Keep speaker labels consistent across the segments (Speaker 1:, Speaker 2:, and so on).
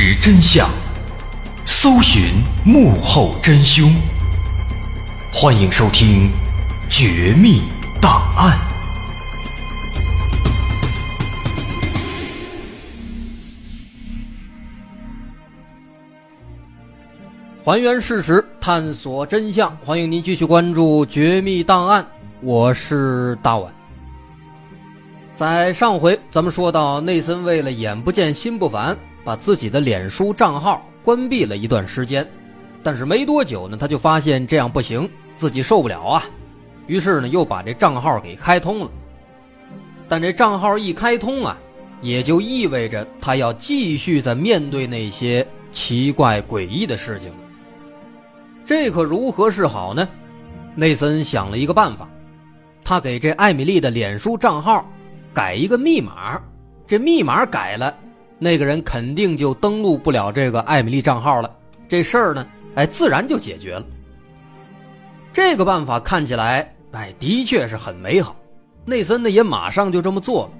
Speaker 1: 实真相，搜寻幕后真凶。欢迎收听《绝密档案》，
Speaker 2: 还原事实，探索真相。欢迎您继续关注《绝密档案》，我是大碗。在上回咱们说到，内森为了眼不见心不烦，把自己的脸书账号关闭了一段时间。但是没多久呢，他就发现这样不行，自己受不了啊。于是呢，又把这账号给开通了。但这账号一开通啊，也就意味着他要继续在面对那些奇怪诡异的事情了。这可如何是好呢？内森想了一个办法，他给这艾米丽的脸书账号改一个密码，这密码改了，那个人肯定就登录不了这个艾米丽账号了。这事儿呢，哎，自然就解决了。这个办法看起来，哎，的确是很美好。内森呢也马上就这么做了，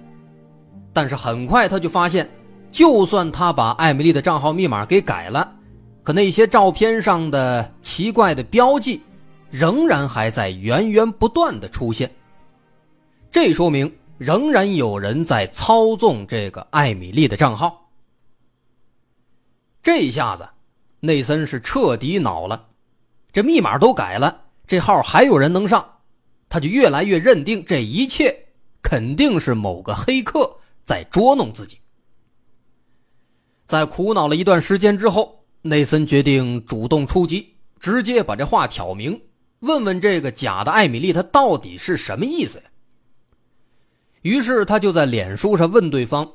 Speaker 2: 但是很快他就发现，就算他把艾米丽的账号密码给改了。可那些照片上的奇怪的标记，仍然还在源源不断的出现。这说明仍然有人在操纵这个艾米丽的账号。这一下子，内森是彻底恼了。这密码都改了，这号还有人能上，他就越来越认定这一切肯定是某个黑客在捉弄自己。在苦恼了一段时间之后。内森决定主动出击，直接把这话挑明，问问这个假的艾米丽，她到底是什么意思呀？于是他就在脸书上问对方：“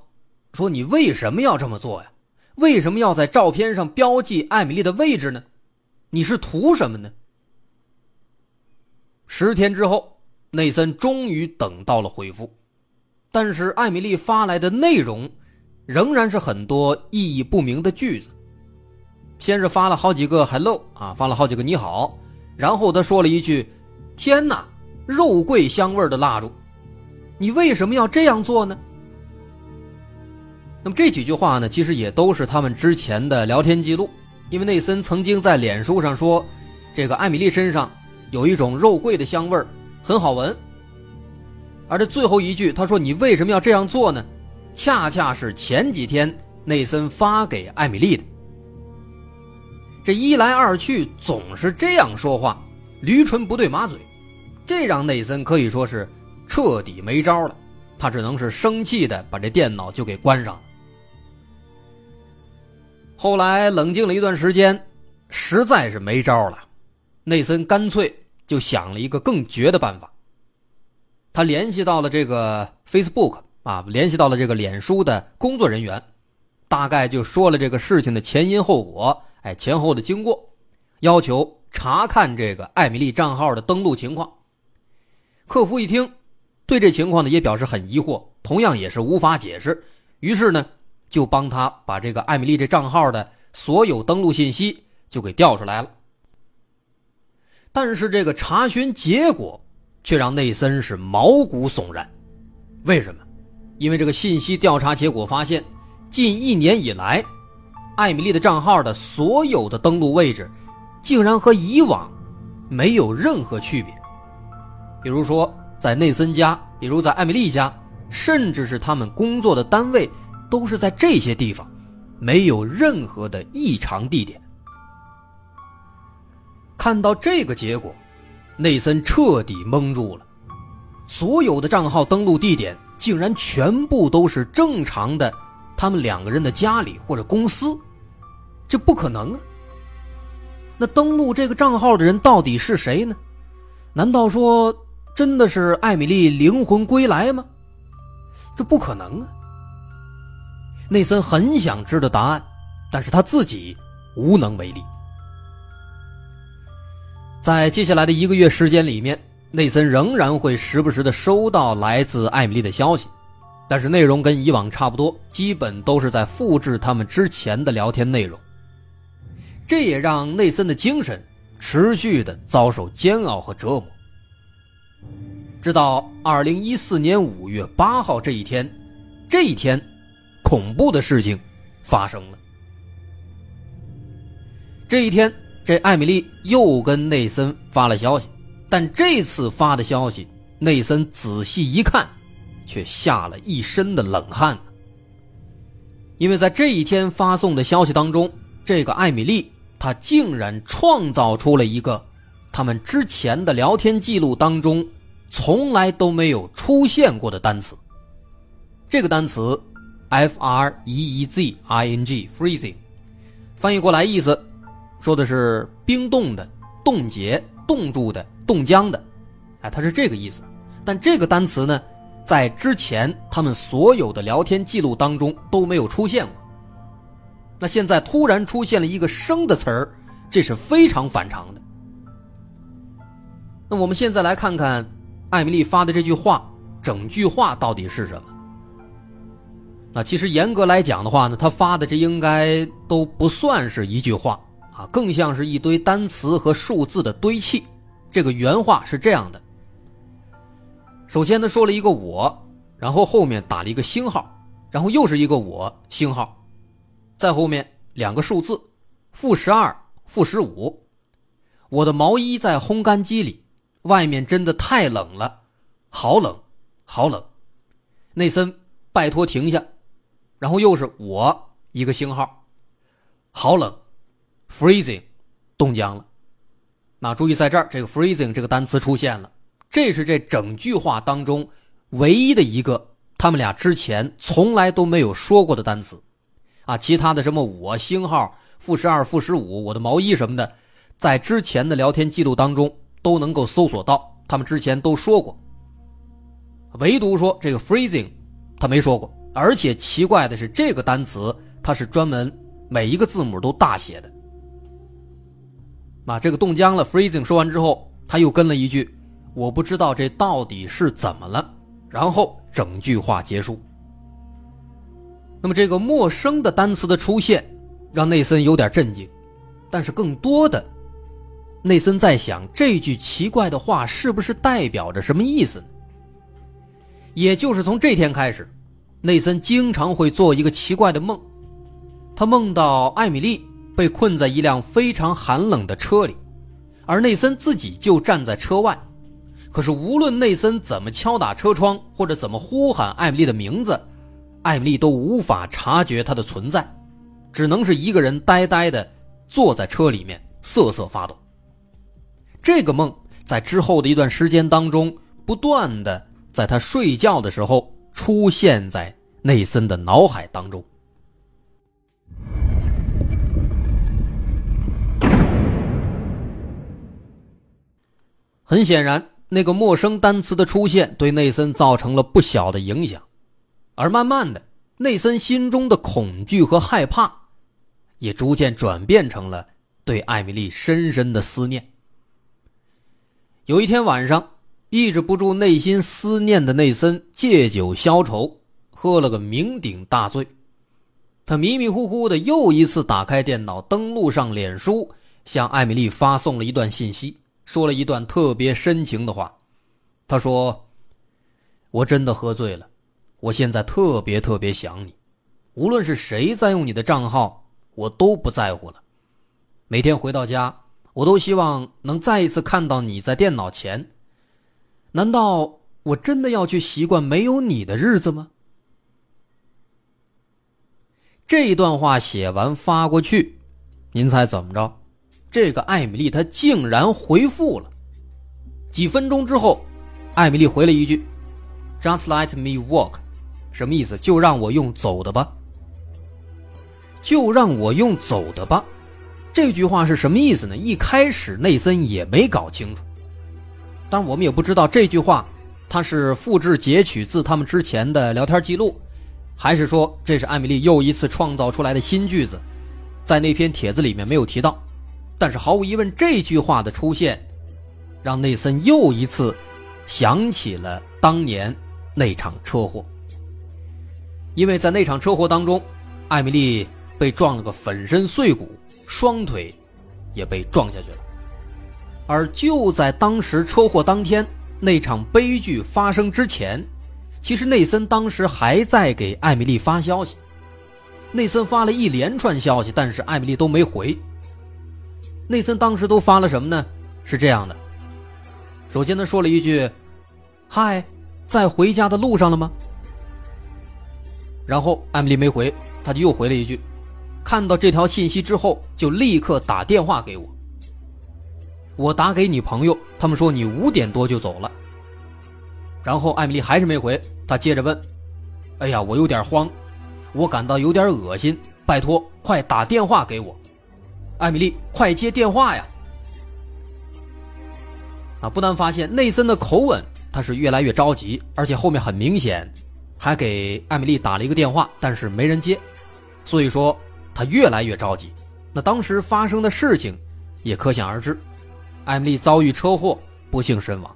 Speaker 2: 说你为什么要这么做呀？为什么要在照片上标记艾米丽的位置呢？你是图什么呢？”十天之后，内森终于等到了回复，但是艾米丽发来的内容仍然是很多意义不明的句子。先是发了好几个 “hello” 啊，发了好几个“你好”，然后他说了一句：“天哪，肉桂香味的蜡烛，你为什么要这样做呢？”那么这几句话呢，其实也都是他们之前的聊天记录，因为内森曾经在脸书上说，这个艾米丽身上有一种肉桂的香味很好闻。而这最后一句，他说：“你为什么要这样做呢？”恰恰是前几天内森发给艾米丽的。这一来二去总是这样说话，驴唇不对马嘴，这让内森可以说是彻底没招了。他只能是生气的把这电脑就给关上了。后来冷静了一段时间，实在是没招了，内森干脆就想了一个更绝的办法。他联系到了这个 Facebook 啊，联系到了这个脸书的工作人员，大概就说了这个事情的前因后果。哎，前后的经过，要求查看这个艾米丽账号的登录情况。客服一听，对这情况呢也表示很疑惑，同样也是无法解释。于是呢，就帮他把这个艾米丽这账号的所有登录信息就给调出来了。但是这个查询结果却让内森是毛骨悚然。为什么？因为这个信息调查结果发现，近一年以来。艾米丽的账号的所有的登录位置，竟然和以往没有任何区别。比如说，在内森家，比如在艾米丽家，甚至是他们工作的单位，都是在这些地方，没有任何的异常地点。看到这个结果，内森彻底懵住了。所有的账号登录地点，竟然全部都是正常的。他们两个人的家里或者公司，这不可能啊！那登录这个账号的人到底是谁呢？难道说真的是艾米丽灵魂归来吗？这不可能啊！内森很想知道答案，但是他自己无能为力。在接下来的一个月时间里面，内森仍然会时不时的收到来自艾米丽的消息。但是内容跟以往差不多，基本都是在复制他们之前的聊天内容。这也让内森的精神持续的遭受煎熬和折磨。直到二零一四年五月八号这一天，这一天，恐怖的事情发生了。这一天，这艾米丽又跟内森发了消息，但这次发的消息，内森仔细一看，却吓了一身的冷汗。因为在这一天发送的消息当中，这个艾米丽她竟然创造出了一个他们之前的聊天记录当中从来都没有出现过的单词。这个单词，f r e e z i n g，freezing，翻译过来意思，说的是冰冻的、冻结、冻住的、冻僵的，哎，它是这个意思。但这个单词呢？在之前，他们所有的聊天记录当中都没有出现过。那现在突然出现了一个生的词儿，这是非常反常的。那我们现在来看看艾米丽发的这句话，整句话到底是什么？那其实严格来讲的话呢，他发的这应该都不算是一句话啊，更像是一堆单词和数字的堆砌。这个原话是这样的。首先，他说了一个我，然后后面打了一个星号，然后又是一个我星号，再后面两个数字，负十二、负十五。我的毛衣在烘干机里，外面真的太冷了，好冷，好冷。内森，拜托停下。然后又是我一个星号，好冷，freezing，冻僵了。那注意，在这儿这个 freezing 这个单词出现了。这是这整句话当中唯一的一个他们俩之前从来都没有说过的单词，啊，其他的什么我星号负十二负十五我的毛衣什么的，在之前的聊天记录当中都能够搜索到，他们之前都说过。唯独说这个 freezing，他没说过，而且奇怪的是这个单词它是专门每一个字母都大写的。啊，这个冻僵了 freezing 说完之后，他又跟了一句。我不知道这到底是怎么了，然后整句话结束。那么这个陌生的单词的出现，让内森有点震惊，但是更多的，内森在想这句奇怪的话是不是代表着什么意思呢？也就是从这天开始，内森经常会做一个奇怪的梦，他梦到艾米丽被困在一辆非常寒冷的车里，而内森自己就站在车外。可是，无论内森怎么敲打车窗，或者怎么呼喊艾米丽的名字，艾米丽都无法察觉他的存在，只能是一个人呆呆的坐在车里面瑟瑟发抖。这个梦在之后的一段时间当中，不断的在他睡觉的时候出现在内森的脑海当中。很显然。那个陌生单词的出现对内森造成了不小的影响，而慢慢的，内森心中的恐惧和害怕，也逐渐转变成了对艾米丽深深的思念。有一天晚上，抑制不住内心思念的内森借酒消愁，喝了个酩酊大醉，他迷迷糊糊的又一次打开电脑，登录上脸书，向艾米丽发送了一段信息。说了一段特别深情的话，他说：“我真的喝醉了，我现在特别特别想你，无论是谁在用你的账号，我都不在乎了。每天回到家，我都希望能再一次看到你在电脑前。难道我真的要去习惯没有你的日子吗？”这一段话写完发过去，您猜怎么着？这个艾米丽她竟然回复了，几分钟之后，艾米丽回了一句：“Just let me walk。”什么意思？就让我用走的吧。就让我用走的吧。这句话是什么意思呢？一开始内森也没搞清楚，但我们也不知道这句话他是复制截取自他们之前的聊天记录，还是说这是艾米丽又一次创造出来的新句子，在那篇帖子里面没有提到。但是毫无疑问，这句话的出现，让内森又一次想起了当年那场车祸。因为在那场车祸当中，艾米丽被撞了个粉身碎骨，双腿也被撞下去了。而就在当时车祸当天，那场悲剧发生之前，其实内森当时还在给艾米丽发消息。内森发了一连串消息，但是艾米丽都没回。内森当时都发了什么呢？是这样的：首先他说了一句：“嗨，在回家的路上了吗？”然后艾米丽没回，他就又回了一句：“看到这条信息之后，就立刻打电话给我。我打给你朋友，他们说你五点多就走了。”然后艾米丽还是没回，他接着问：“哎呀，我有点慌，我感到有点恶心，拜托，快打电话给我，艾米丽，快接电话呀！”啊，不难发现内森的口吻他是越来越着急，而且后面很明显。还给艾米丽打了一个电话，但是没人接，所以说他越来越着急。那当时发生的事情也可想而知，艾米丽遭遇车祸，不幸身亡。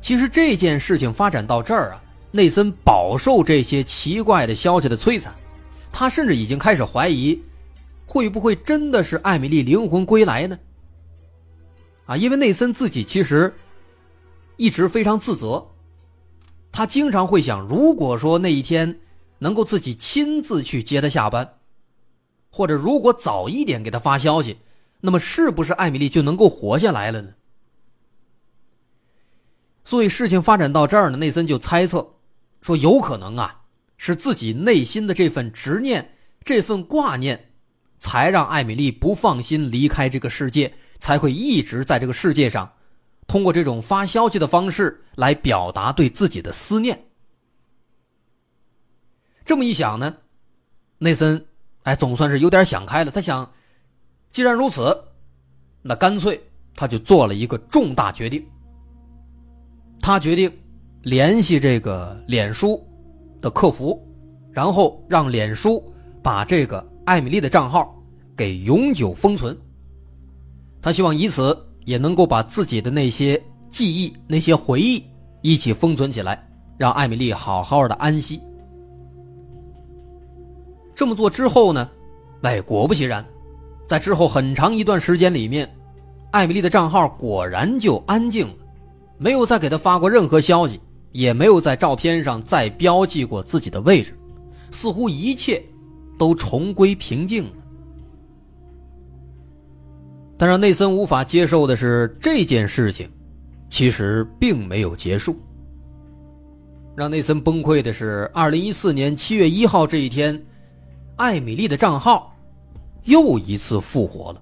Speaker 2: 其实这件事情发展到这儿啊，内森饱受这些奇怪的消息的摧残，他甚至已经开始怀疑，会不会真的是艾米丽灵魂归来呢？啊，因为内森自己其实一直非常自责。他经常会想，如果说那一天能够自己亲自去接他下班，或者如果早一点给他发消息，那么是不是艾米丽就能够活下来了呢？所以事情发展到这儿呢，内森就猜测说，有可能啊，是自己内心的这份执念、这份挂念，才让艾米丽不放心离开这个世界，才会一直在这个世界上。通过这种发消息的方式来表达对自己的思念。这么一想呢，内森哎，总算是有点想开了。他想，既然如此，那干脆他就做了一个重大决定。他决定联系这个脸书的客服，然后让脸书把这个艾米丽的账号给永久封存。他希望以此。也能够把自己的那些记忆、那些回忆一起封存起来，让艾米丽好好的安息。这么做之后呢，哎，果不其然，在之后很长一段时间里面，艾米丽的账号果然就安静了，没有再给她发过任何消息，也没有在照片上再标记过自己的位置，似乎一切都重归平静了。但让内森无法接受的是，这件事情其实并没有结束。让内森崩溃的是，二零一四年七月一号这一天，艾米丽的账号又一次复活了。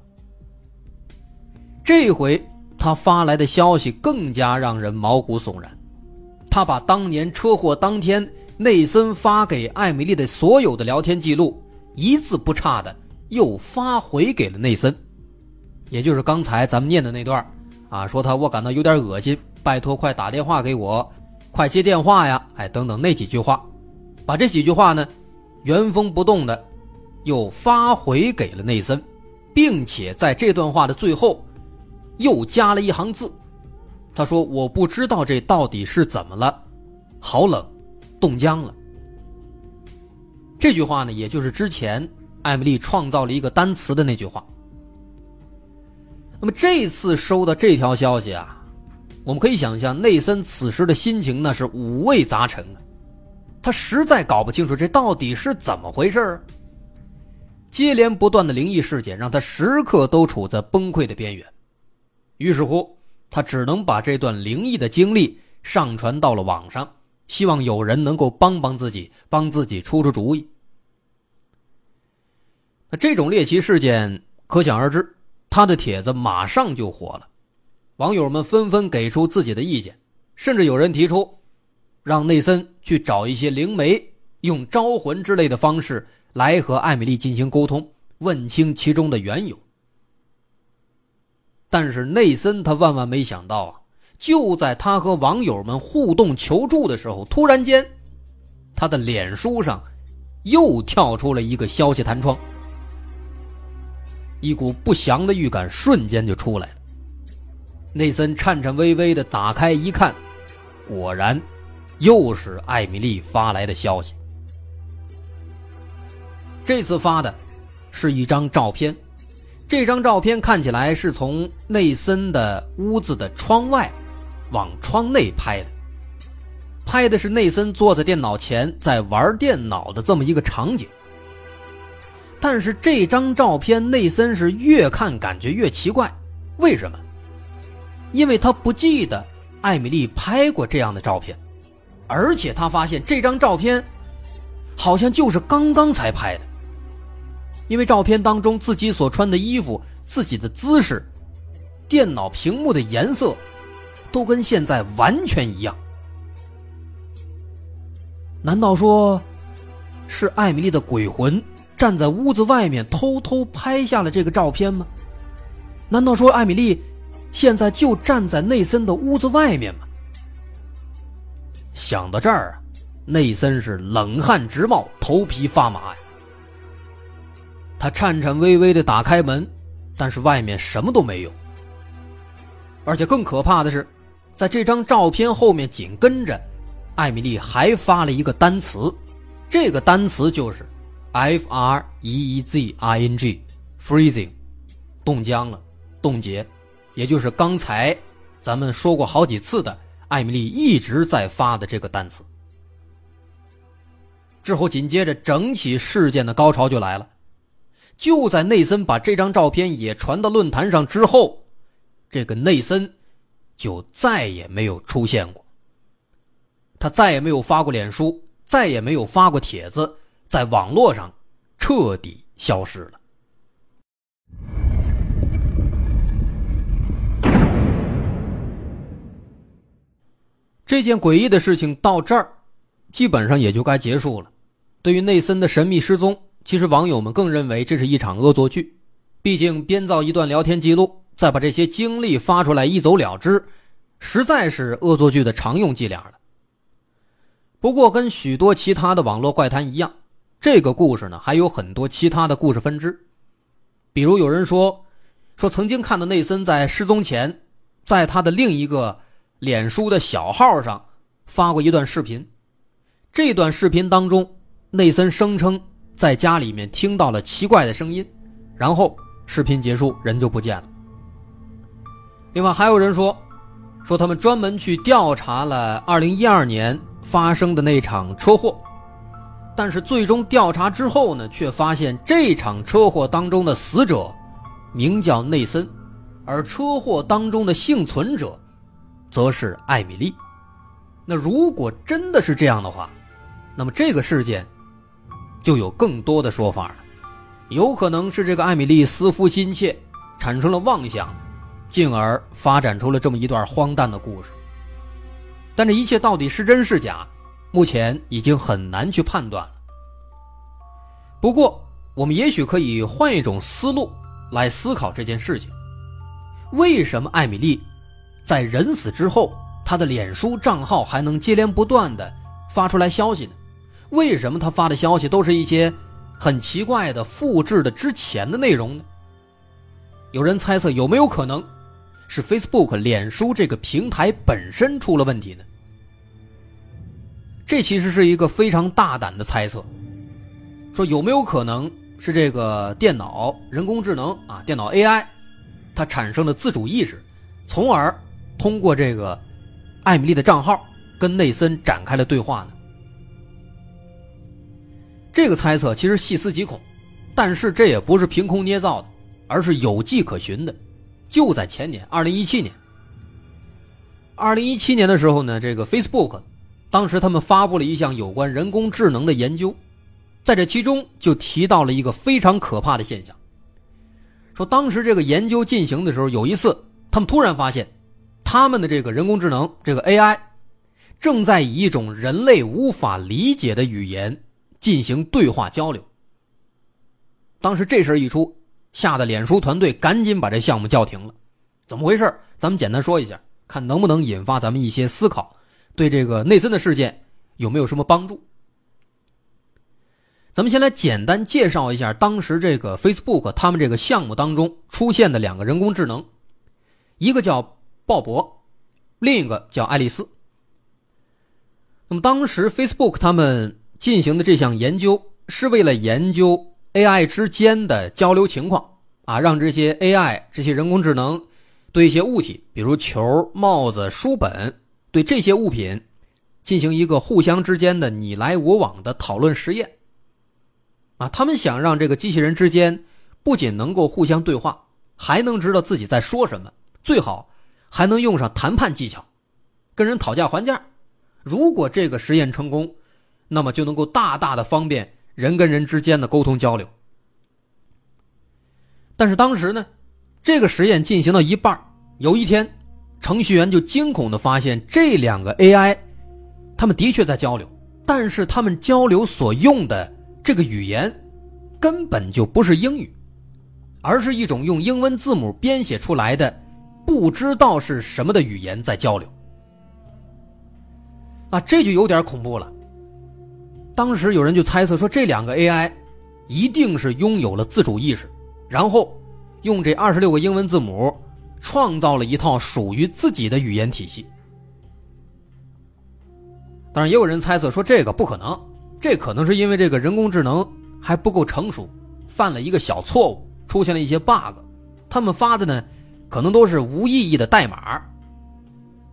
Speaker 2: 这回他发来的消息更加让人毛骨悚然，他把当年车祸当天内森发给艾米丽的所有的聊天记录，一字不差的又发回给了内森。也就是刚才咱们念的那段啊，说他我感到有点恶心，拜托快打电话给我，快接电话呀，哎，等等那几句话，把这几句话呢，原封不动的又发回给了内森，并且在这段话的最后又加了一行字，他说我不知道这到底是怎么了，好冷，冻僵了。这句话呢，也就是之前艾米丽创造了一个单词的那句话。那么这次收到这条消息啊，我们可以想象内森此时的心情那是五味杂陈啊，他实在搞不清楚这到底是怎么回事接连不断的灵异事件让他时刻都处在崩溃的边缘，于是乎，他只能把这段灵异的经历上传到了网上，希望有人能够帮帮自己，帮自己出出主意。那这种猎奇事件可想而知。他的帖子马上就火了，网友们纷纷给出自己的意见，甚至有人提出，让内森去找一些灵媒，用招魂之类的方式来和艾米丽进行沟通，问清其中的缘由。但是内森他万万没想到啊，就在他和网友们互动求助的时候，突然间，他的脸书上又跳出了一个消息弹窗。一股不祥的预感瞬间就出来了。内森颤颤巍巍的打开一看，果然，又是艾米丽发来的消息。这次发的，是一张照片。这张照片看起来是从内森的屋子的窗外，往窗内拍的。拍的是内森坐在电脑前在玩电脑的这么一个场景。但是这张照片内森是越看感觉越奇怪，为什么？因为他不记得艾米丽拍过这样的照片，而且他发现这张照片好像就是刚刚才拍的，因为照片当中自己所穿的衣服、自己的姿势、电脑屏幕的颜色，都跟现在完全一样。难道说，是艾米丽的鬼魂站在屋子外面偷偷拍下了这个照片吗？难道说艾米丽现在就站在内森的屋子外面吗？想到这儿啊，内森是冷汗直冒，头皮发麻呀。他颤颤巍巍的打开门，但是外面什么都没有。而且更可怕的是，在这张照片后面紧跟着。艾米丽还发了一个单词，这个单词就是 “f r e e z i n g”，freezing，冻僵了，冻结，也就是刚才咱们说过好几次的艾米丽一直在发的这个单词。之后紧接着整起事件的高潮就来了，就在内森把这张照片也传到论坛上之后，这个内森就再也没有出现过。他再也没有发过脸书，再也没有发过帖子，在网络上彻底消失了。这件诡异的事情到这儿，基本上也就该结束了。对于内森的神秘失踪，其实网友们更认为这是一场恶作剧。毕竟编造一段聊天记录，再把这些经历发出来一走了之，实在是恶作剧的常用伎俩了。不过，跟许多其他的网络怪谈一样，这个故事呢还有很多其他的故事分支。比如有人说，说曾经看到内森在失踪前，在他的另一个脸书的小号上发过一段视频。这段视频当中，内森声称在家里面听到了奇怪的声音，然后视频结束，人就不见了。另外还有人说，说他们专门去调查了2012年。发生的那场车祸，但是最终调查之后呢，却发现这场车祸当中的死者名叫内森，而车祸当中的幸存者则是艾米丽。那如果真的是这样的话，那么这个事件就有更多的说法了，有可能是这个艾米丽思夫心切，产生了妄想，进而发展出了这么一段荒诞的故事。但这一切到底是真是假，目前已经很难去判断了。不过，我们也许可以换一种思路来思考这件事情：为什么艾米丽在人死之后，她的脸书账号还能接连不断的发出来消息呢？为什么他发的消息都是一些很奇怪的复制的之前的内容呢？有人猜测，有没有可能？是 Facebook 脸书这个平台本身出了问题呢？这其实是一个非常大胆的猜测。说有没有可能是这个电脑人工智能啊，电脑 AI，它产生了自主意识，从而通过这个艾米丽的账号跟内森展开了对话呢？这个猜测其实细思极恐，但是这也不是凭空捏造的，而是有迹可循的。就在前年，二零一七年。二零一七年的时候呢，这个 Facebook，当时他们发布了一项有关人工智能的研究，在这其中就提到了一个非常可怕的现象。说当时这个研究进行的时候，有一次他们突然发现，他们的这个人工智能这个 AI，正在以一种人类无法理解的语言进行对话交流。当时这事一出。吓得脸书团队赶紧把这项目叫停了，怎么回事？咱们简单说一下，看能不能引发咱们一些思考，对这个内森的事件有没有什么帮助？咱们先来简单介绍一下当时这个 Facebook 他们这个项目当中出现的两个人工智能，一个叫鲍勃，另一个叫爱丽丝。那么当时 Facebook 他们进行的这项研究是为了研究。AI 之间的交流情况啊，让这些 AI 这些人工智能对一些物体，比如球、帽子、书本，对这些物品进行一个互相之间的你来我往的讨论实验。啊，他们想让这个机器人之间不仅能够互相对话，还能知道自己在说什么，最好还能用上谈判技巧，跟人讨价还价。如果这个实验成功，那么就能够大大的方便人跟人之间的沟通交流。但是当时呢，这个实验进行到一半，有一天，程序员就惊恐的发现，这两个 AI，他们的确在交流，但是他们交流所用的这个语言，根本就不是英语，而是一种用英文字母编写出来的，不知道是什么的语言在交流。啊，这就有点恐怖了。当时有人就猜测说，这两个 AI 一定是拥有了自主意识。然后，用这二十六个英文字母，创造了一套属于自己的语言体系。当然，也有人猜测说这个不可能，这可能是因为这个人工智能还不够成熟，犯了一个小错误，出现了一些 bug。他们发的呢，可能都是无意义的代码。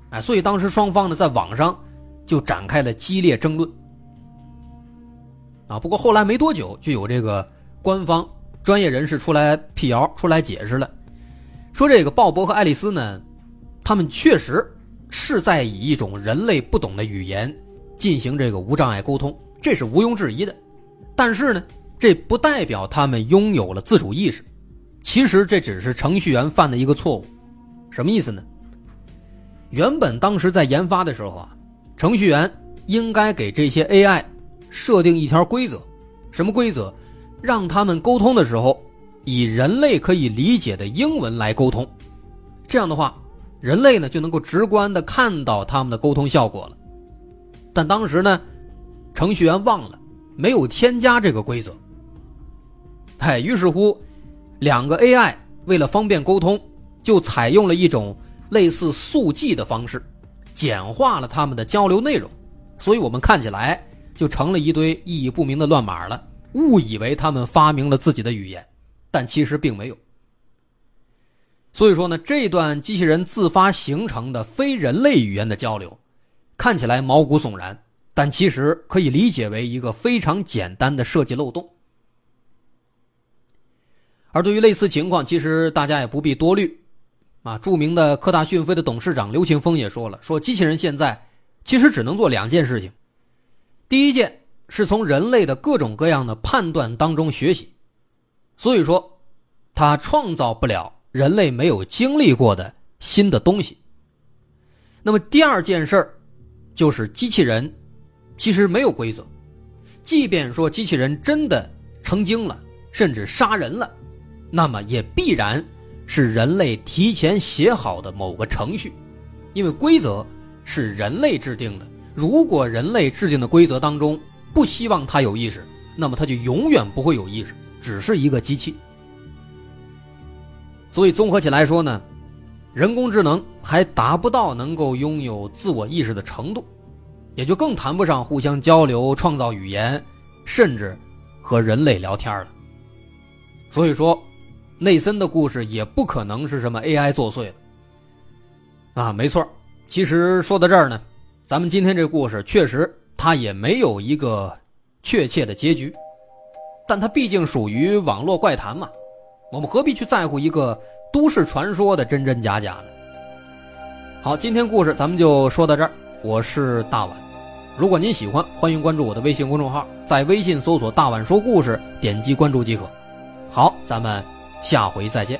Speaker 2: 哎，所以当时双方呢，在网上就展开了激烈争论。啊，不过后来没多久，就有这个官方。专业人士出来辟谣，出来解释了，说这个鲍勃和爱丽丝呢，他们确实是在以一种人类不懂的语言进行这个无障碍沟通，这是毋庸置疑的。但是呢，这不代表他们拥有了自主意识。其实这只是程序员犯的一个错误。什么意思呢？原本当时在研发的时候啊，程序员应该给这些 AI 设定一条规则，什么规则？让他们沟通的时候，以人类可以理解的英文来沟通，这样的话，人类呢就能够直观的看到他们的沟通效果了。但当时呢，程序员忘了没有添加这个规则。哎，于是乎，两个 AI 为了方便沟通，就采用了一种类似速记的方式，简化了他们的交流内容，所以我们看起来就成了一堆意义不明的乱码了。误以为他们发明了自己的语言，但其实并没有。所以说呢，这段机器人自发形成的非人类语言的交流，看起来毛骨悚然，但其实可以理解为一个非常简单的设计漏洞。而对于类似情况，其实大家也不必多虑。啊，著名的科大讯飞的董事长刘庆峰也说了，说机器人现在其实只能做两件事情，第一件。是从人类的各种各样的判断当中学习，所以说，它创造不了人类没有经历过的新的东西。那么第二件事儿，就是机器人其实没有规则，即便说机器人真的成精了，甚至杀人了，那么也必然是人类提前写好的某个程序，因为规则是人类制定的。如果人类制定的规则当中，不希望它有意识，那么它就永远不会有意识，只是一个机器。所以综合起来说呢，人工智能还达不到能够拥有自我意识的程度，也就更谈不上互相交流、创造语言，甚至和人类聊天了。所以说，内森的故事也不可能是什么 AI 作祟的。啊，没错。其实说到这儿呢，咱们今天这故事确实。它也没有一个确切的结局，但它毕竟属于网络怪谈嘛，我们何必去在乎一个都市传说的真真假假呢？好，今天故事咱们就说到这儿，我是大碗，如果您喜欢，欢迎关注我的微信公众号，在微信搜索“大碗说故事”，点击关注即可。好，咱们下回再见。